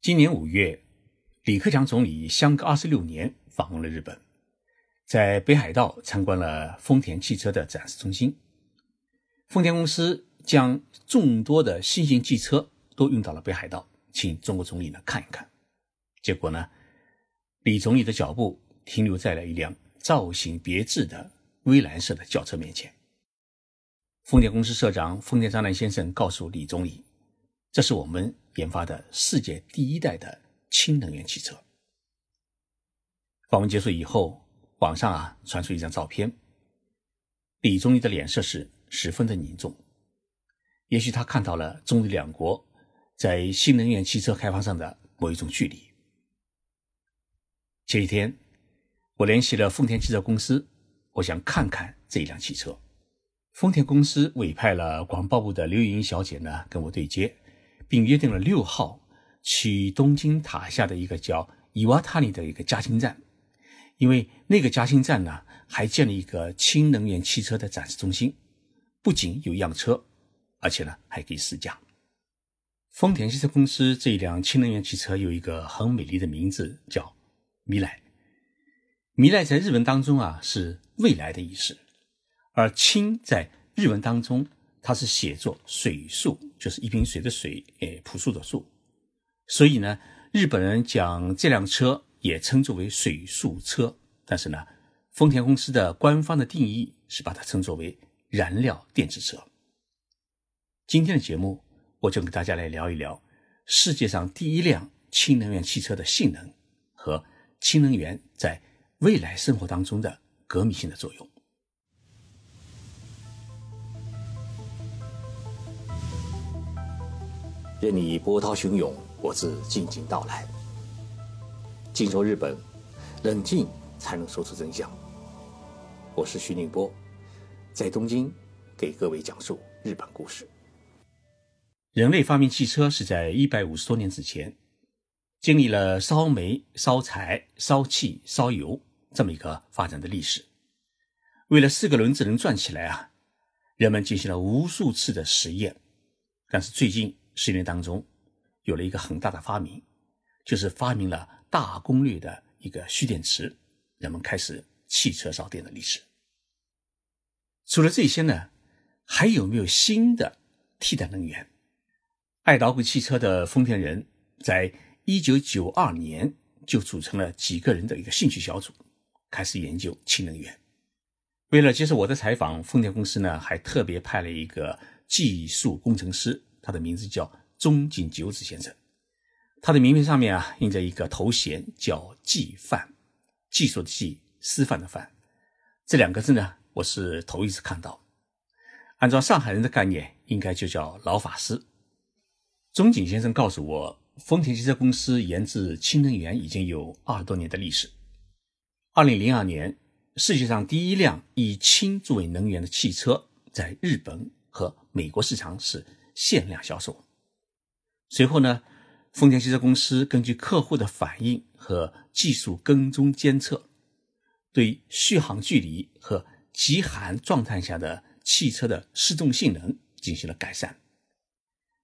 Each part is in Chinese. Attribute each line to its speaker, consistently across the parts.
Speaker 1: 今年五月，李克强总理相隔二十六年访问了日本，在北海道参观了丰田汽车的展示中心。丰田公司将众多的新型汽车都运到了北海道，请中国总理呢看一看。结果呢，李总理的脚步停留在了一辆造型别致的蔚蓝色的轿车面前。丰田公司社长丰田章男先生告诉李总理：“这是我们研发的世界第一代的氢能源汽车。”访问结束以后，网上啊传出一张照片，李总理的脸色是十分的凝重。也许他看到了中日两国在新能源汽车开发上的某一种距离。前几天，我联系了丰田汽车公司，我想看看这一辆汽车。丰田公司委派了广报部的刘莹小姐呢跟我对接，并约定了六号去东京塔下的一个叫伊瓦塔尼的一个加氢站，因为那个加氢站呢还建了一个氢能源汽车的展示中心，不仅有样车，而且呢还可以试驾。丰田汽车公司这一辆氢能源汽车有一个很美丽的名字，叫米莱。米莱在日文当中啊是未来的意思。而氢在日文当中，它是写作水素，就是一瓶水的水，诶，朴素的素。所以呢，日本人将这辆车也称作为水素车。但是呢，丰田公司的官方的定义是把它称作为燃料电池车。今天的节目，我就跟大家来聊一聊世界上第一辆氢能源汽车的性能和氢能源在未来生活当中的革命性的作用。
Speaker 2: 任你波涛汹涌，我自静静到来。静说日本，冷静才能说出真相。我是徐宁波，在东京给各位讲述日本故事。
Speaker 1: 人类发明汽车是在一百五十多年之前，经历了烧煤、烧柴、烧气、烧油这么一个发展的历史。为了四个轮子能转起来啊，人们进行了无数次的实验。但是最近，十年当中，有了一个很大的发明，就是发明了大功率的一个蓄电池，人们开始汽车烧电的历史。除了这些呢，还有没有新的替代能源？爱捣鼓汽车的丰田人在一九九二年就组成了几个人的一个兴趣小组，开始研究氢能源。为了接受我的采访，丰田公司呢还特别派了一个技术工程师。他的名字叫中井久子先生，他的名片上面啊印着一个头衔叫“技范”，技术的技，师范的范，这两个字呢我是头一次看到。按照上海人的概念，应该就叫老法师。中井先生告诉我，丰田汽车公司研制氢能源已经有二十多年的历史。二零零二年，世界上第一辆以氢作为能源的汽车在日本和美国市场是。限量销售。随后呢，丰田汽车公司根据客户的反应和技术跟踪监测，对续航距离和极寒状态下的汽车的失重性能进行了改善。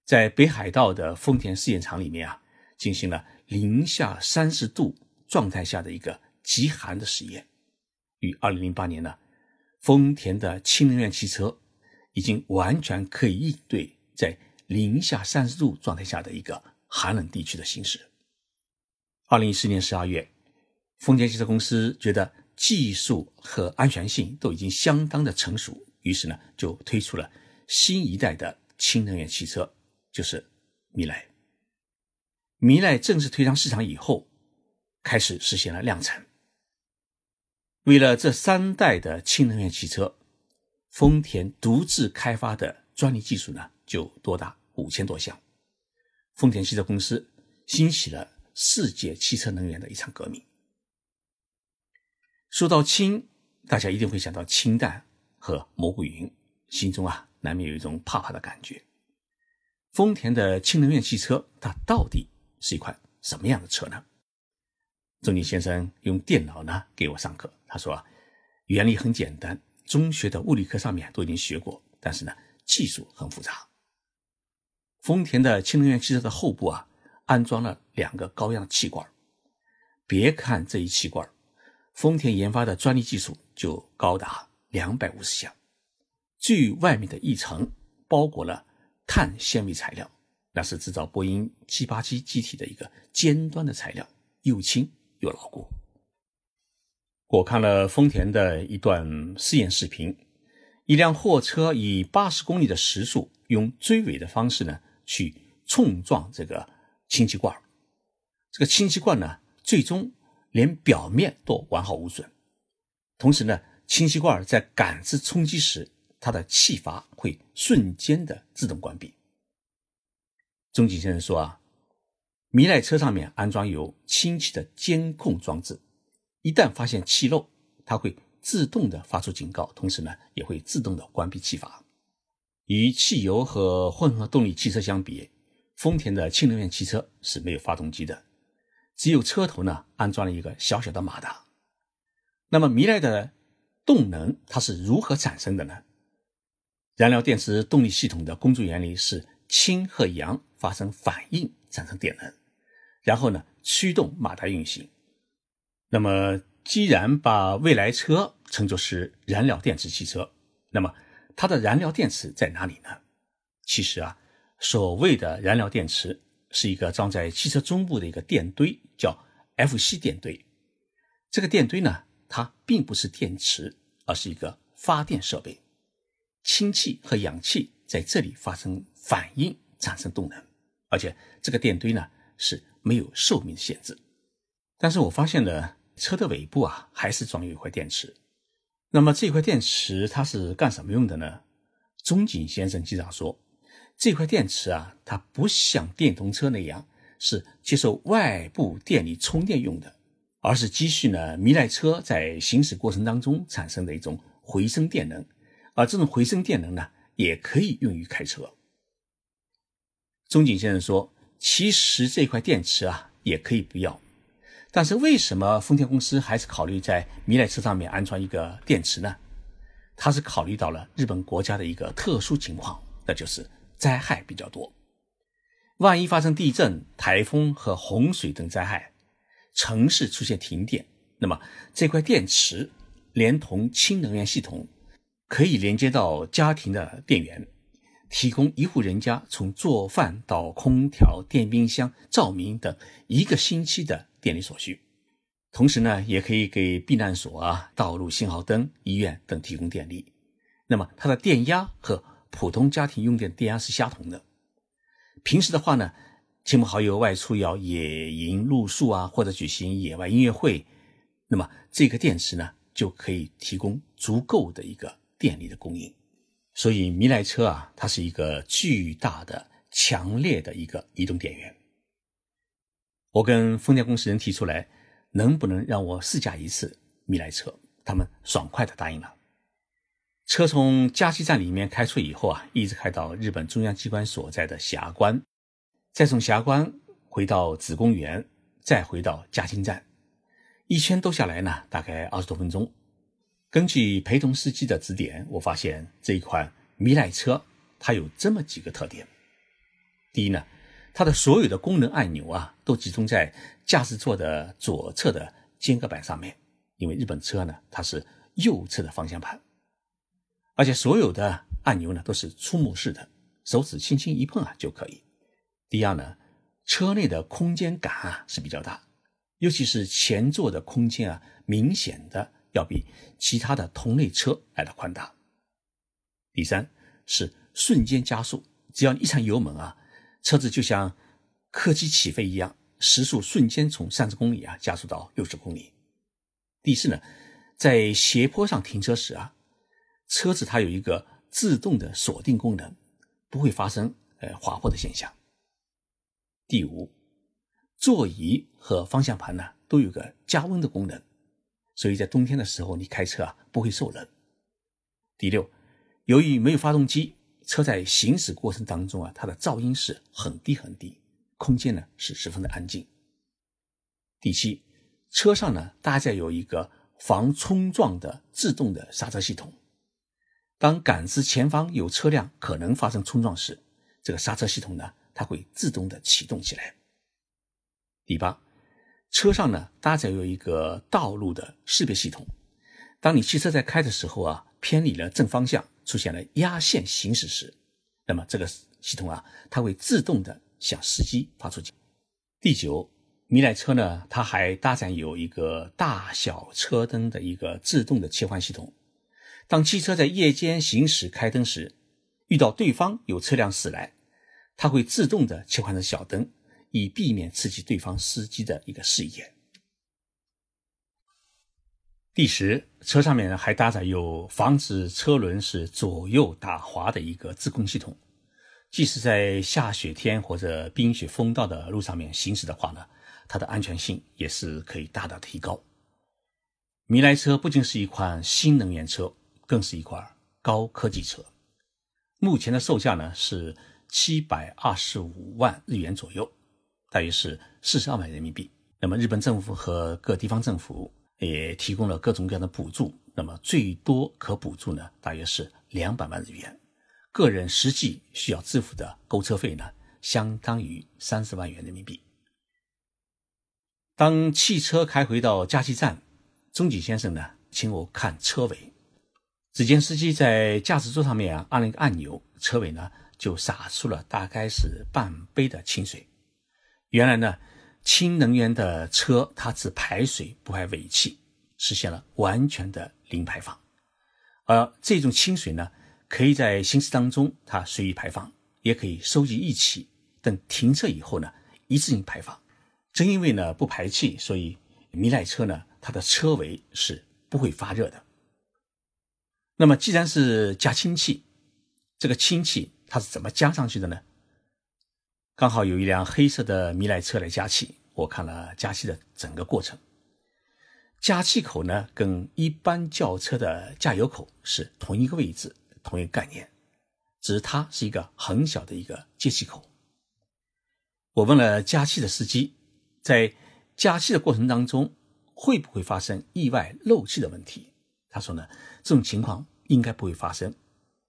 Speaker 1: 在北海道的丰田试验场里面啊，进行了零下三十度状态下的一个极寒的实验。于二零零八年呢，丰田的氢能源汽车已经完全可以应对。在零下三十度状态下的一个寒冷地区的行驶。二零一四年十二月，丰田汽车公司觉得技术和安全性都已经相当的成熟，于是呢就推出了新一代的氢能源汽车，就是米莱。米莱正式推上市场以后，开始实现了量产。为了这三代的氢能源汽车，丰田独自开发的专利技术呢？就多达五千多项，丰田汽车公司兴起了世界汽车能源的一场革命。说到氢，大家一定会想到氢弹和蘑菇云，心中啊难免有一种怕怕的感觉。丰田的氢能源汽车，它到底是一款什么样的车呢？钟景先生用电脑呢给我上课，他说原理很简单，中学的物理课上面都已经学过，但是呢技术很复杂。丰田的氢能源汽车的后部啊，安装了两个高压气管。别看这一气管，丰田研发的专利技术就高达两百五十项。最外面的一层包裹了碳纤维材料，那是制造波音七八七机体的一个尖端的材料，又轻又牢固。我看了丰田的一段试验视频，一辆货车以八十公里的时速，用追尾的方式呢去冲撞这个氢气罐，这个氢气罐呢。最终连表面都完好无损，同时呢，氢气罐在感知冲击时，它的气阀会瞬间的自动关闭。钟景先生说啊，米莱车上面安装有氢气的监控装置，一旦发现气漏，它会自动的发出警告，同时呢，也会自动的关闭气阀。与汽油和混合动力汽车相比，丰田的氢能源汽车是没有发动机的。只有车头呢安装了一个小小的马达。那么，米莱的动能它是如何产生的呢？燃料电池动力系统的工作原理是氢和氧发生反应产生电能，然后呢驱动马达运行。那么，既然把未来车称作是燃料电池汽车，那么它的燃料电池在哪里呢？其实啊，所谓的燃料电池。是一个装在汽车中部的一个电堆，叫 F C 电堆。这个电堆呢，它并不是电池，而是一个发电设备。氢气和氧气在这里发生反应，产生动能。而且这个电堆呢是没有寿命限制。但是我发现呢车的尾部啊，还是装有一块电池。那么这块电池它是干什么用的呢？中井先生机长说。这块电池啊，它不像电动车那样是接受外部电力充电用的，而是积蓄呢米莱车在行驶过程当中产生的一种回声电能，而这种回声电能呢，也可以用于开车。钟景先生说：“其实这块电池啊，也可以不要，但是为什么丰田公司还是考虑在米莱车上面安装一个电池呢？他是考虑到了日本国家的一个特殊情况，那就是。”灾害比较多，万一发生地震、台风和洪水等灾害，城市出现停电，那么这块电池连同氢能源系统，可以连接到家庭的电源，提供一户人家从做饭到空调、电冰箱、照明等一个星期的电力所需。同时呢，也可以给避难所啊、道路信号灯、医院等提供电力。那么它的电压和普通家庭用电电压是相同的。平时的话呢，亲朋好友外出要野营露宿啊，或者举行野外音乐会，那么这个电池呢就可以提供足够的一个电力的供应。所以米莱车啊，它是一个巨大的、强烈的一个移动电源。我跟丰田公司人提出来，能不能让我试驾一次米莱车？他们爽快的答应了。车从加气站里面开出以后啊，一直开到日本中央机关所在的霞关，再从霞关回到子公园，再回到加氢站，一圈兜下来呢，大概二十多分钟。根据陪同司机的指点，我发现这一款米莱车它有这么几个特点：第一呢，它的所有的功能按钮啊，都集中在驾驶座的左侧的间隔板上面，因为日本车呢，它是右侧的方向盘。而且所有的按钮呢都是触摸式的，手指轻轻一碰啊就可以。第二呢，车内的空间感啊是比较大，尤其是前座的空间啊，明显的要比其他的同类车来的宽大。第三是瞬间加速，只要你一踩油门啊，车子就像客机起飞一样，时速瞬间从三十公里啊加速到六十公里。第四呢，在斜坡上停车时啊。车子它有一个自动的锁定功能，不会发生呃滑坡的现象。第五，座椅和方向盘呢都有个加温的功能，所以在冬天的时候你开车啊不会受冷。第六，由于没有发动机，车在行驶过程当中啊它的噪音是很低很低，空间呢是十分的安静。第七，车上呢搭载有一个防冲撞的自动的刹车系统。当感知前方有车辆可能发生冲撞时，这个刹车系统呢，它会自动的启动起来。第八，车上呢搭载有一个道路的识别系统，当你汽车在开的时候啊，偏离了正方向，出现了压线行驶时，那么这个系统啊，它会自动的向司机发出警。第九，米莱车呢，它还搭载有一个大小车灯的一个自动的切换系统，当汽车在夜间行驶开灯时，遇到对方有车辆驶来，它会自动的切换成小灯。以避免刺激对方司机的一个视野。第十，车上面还搭载有防止车轮是左右打滑的一个自控系统，即使在下雪天或者冰雪封道的路上面行驶的话呢，它的安全性也是可以大大提高。米莱车不仅是一款新能源车，更是一款高科技车。目前的售价呢是七百二十五万日元左右。大约是四十二万人民币。那么日本政府和各地方政府也提供了各种各样的补助。那么最多可补助呢，大约是两百万日元。个人实际需要支付的购车费呢，相当于三十万元人民币。当汽车开回到加气站，中井先生呢，请我看车尾。只见司机在驾驶座上面啊按了一个按钮，车尾呢就洒出了大概是半杯的清水。原来呢，氢能源的车它只排水不排尾气，实现了完全的零排放。而这种清水呢，可以在行驶当中它随意排放，也可以收集一起，等停车以后呢一次性排放。正因为呢不排气，所以米莱车呢它的车尾是不会发热的。那么既然是加氢气，这个氢气它是怎么加上去的呢？刚好有一辆黑色的米莱车来加气，我看了加气的整个过程。加气口呢，跟一般轿车的加油口是同一个位置，同一个概念，只是它是一个很小的一个接气口。我问了加气的司机，在加气的过程当中会不会发生意外漏气的问题？他说呢，这种情况应该不会发生，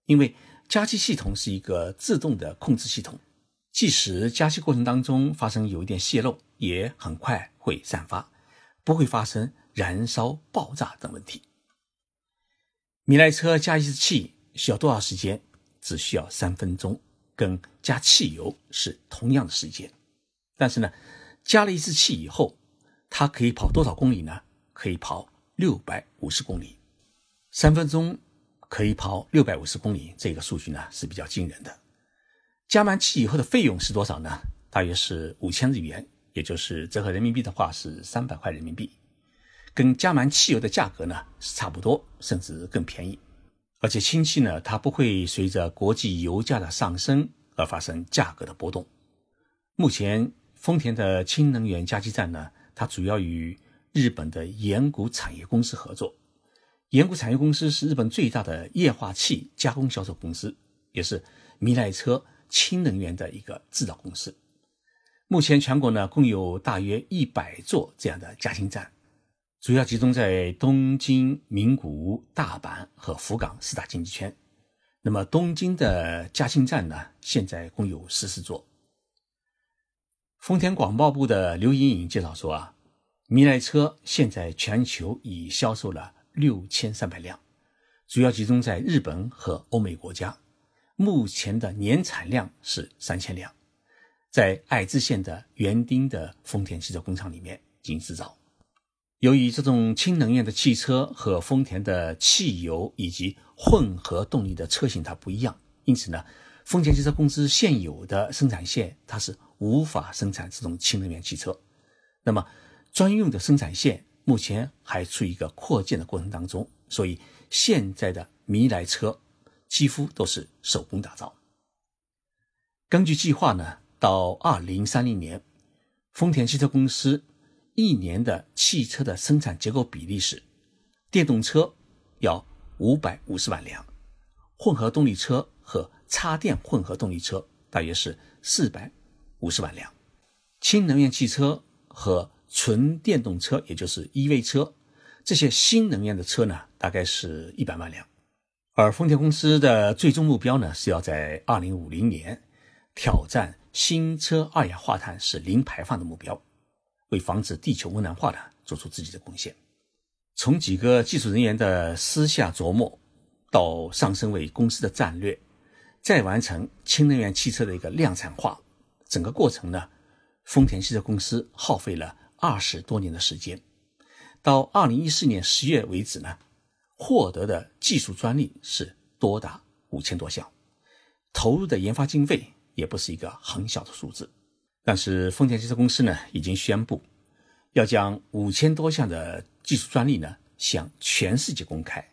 Speaker 1: 因为加气系统是一个自动的控制系统。即使加气过程当中发生有一点泄漏，也很快会散发，不会发生燃烧、爆炸等问题。米莱车加一次气需要多少时间？只需要三分钟，跟加汽油是同样的时间。但是呢，加了一次气以后，它可以跑多少公里呢？可以跑六百五十公里。三分钟可以跑六百五十公里，这个数据呢是比较惊人的。加满气以后的费用是多少呢？大约是五千日元，也就是折合人民币的话是三百块人民币，跟加满汽油的价格呢是差不多，甚至更便宜。而且氢气呢，它不会随着国际油价的上升而发生价格的波动。目前，丰田的氢能源加气站呢，它主要与日本的岩谷产业公司合作。岩谷产业公司是日本最大的液化气加工销售公司，也是米莱车。氢能源的一个制造公司，目前全国呢共有大约一百座这样的加氢站，主要集中在东京、名古屋、大阪和福冈四大经济圈。那么东京的加氢站呢，现在共有十四座。丰田广报部的刘莹莹介绍说啊，米莱车现在全球已销售了六千三百辆，主要集中在日本和欧美国家。目前的年产量是三千辆，在爱知县的园丁的丰田汽车工厂里面进行制造。由于这种氢能源的汽车和丰田的汽油以及混合动力的车型它不一样，因此呢，丰田汽车公司现有的生产线它是无法生产这种氢能源汽车。那么，专用的生产线目前还处于一个扩建的过程当中，所以现在的米来车。几乎都是手工打造。根据计划呢，到二零三零年，丰田汽车公司一年的汽车的生产结构比例是：电动车要五百五十万辆，混合动力车和插电混合动力车大约是四百五十万辆，氢能源汽车和纯电动车，也就是 EV 车，这些新能源的车呢，大概是一百万辆。而丰田公司的最终目标呢，是要在二零五零年挑战新车二氧化碳是零排放的目标。为防止地球温暖化呢做出自己的贡献。从几个技术人员的私下琢磨，到上升为公司的战略，再完成氢能源汽车的一个量产化，整个过程呢，丰田汽车公司耗费了二十多年的时间。到二零一四年十月为止呢，获得的技术专利是多达五千多项，投入的研发经费也不是一个很小的数字。但是丰田汽车公司呢，已经宣布要将五千多项的。技术专利呢，向全世界公开，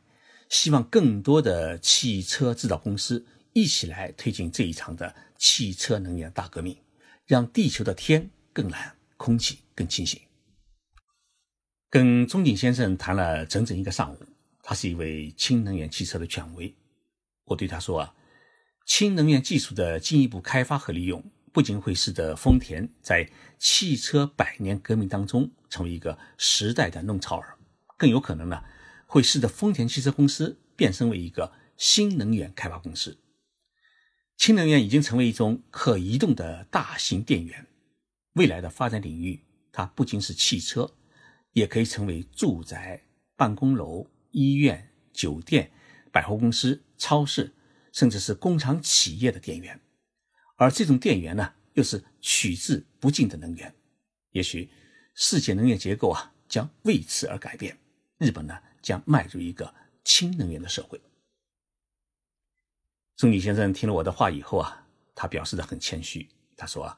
Speaker 1: 希望更多的汽车制造公司一起来推进这一场的汽车能源大革命，让地球的天更蓝，空气更清新。跟钟景先生谈了整整一个上午，他是一位氢能源汽车的权威。我对他说啊，氢能源技术的进一步开发和利用。不仅会使得丰田在汽车百年革命当中成为一个时代的弄潮儿，更有可能呢，会使得丰田汽车公司变身为一个新能源开发公司。氢能源已经成为一种可移动的大型电源，未来的发展领域，它不仅是汽车，也可以成为住宅、办公楼、医院、酒店、百货公司、超市，甚至是工厂企业的电源。而这种电源呢，又是取之不尽的能源，也许世界能源结构啊将为此而改变，日本呢将迈入一个氢能源的社会。钟景先生听了我的话以后啊，他表示的很谦虚，他说啊，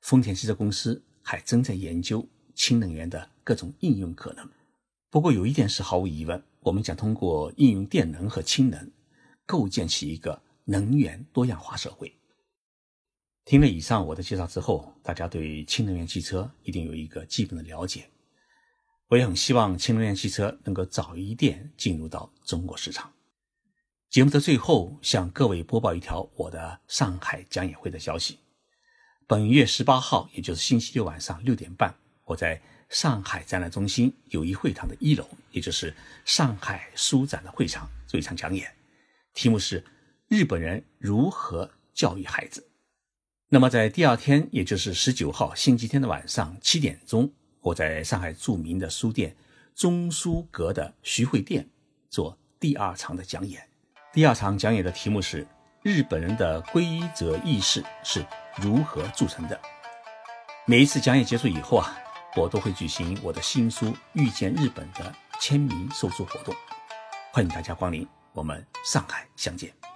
Speaker 1: 丰田汽车公司还正在研究氢能源的各种应用可能。不过有一点是毫无疑问，我们将通过应用电能和氢能，构建起一个能源多样化社会。听了以上我的介绍之后，大家对氢能源汽车一定有一个基本的了解。我也很希望氢能源汽车能够早一点进入到中国市场。节目的最后，向各位播报一条我的上海讲演会的消息：本月十八号，也就是星期六晚上六点半，我在上海展览中心友谊会堂的一楼，也就是上海书展的会场做一场讲演，题目是“日本人如何教育孩子”。那么，在第二天，也就是十九号星期天的晚上七点钟，我在上海著名的书店中书阁的徐汇店做第二场的讲演。第二场讲演的题目是“日本人的规则意识是如何铸成的”。每一次讲演结束以后啊，我都会举行我的新书《遇见日本》的签名售书活动，欢迎大家光临，我们上海相见。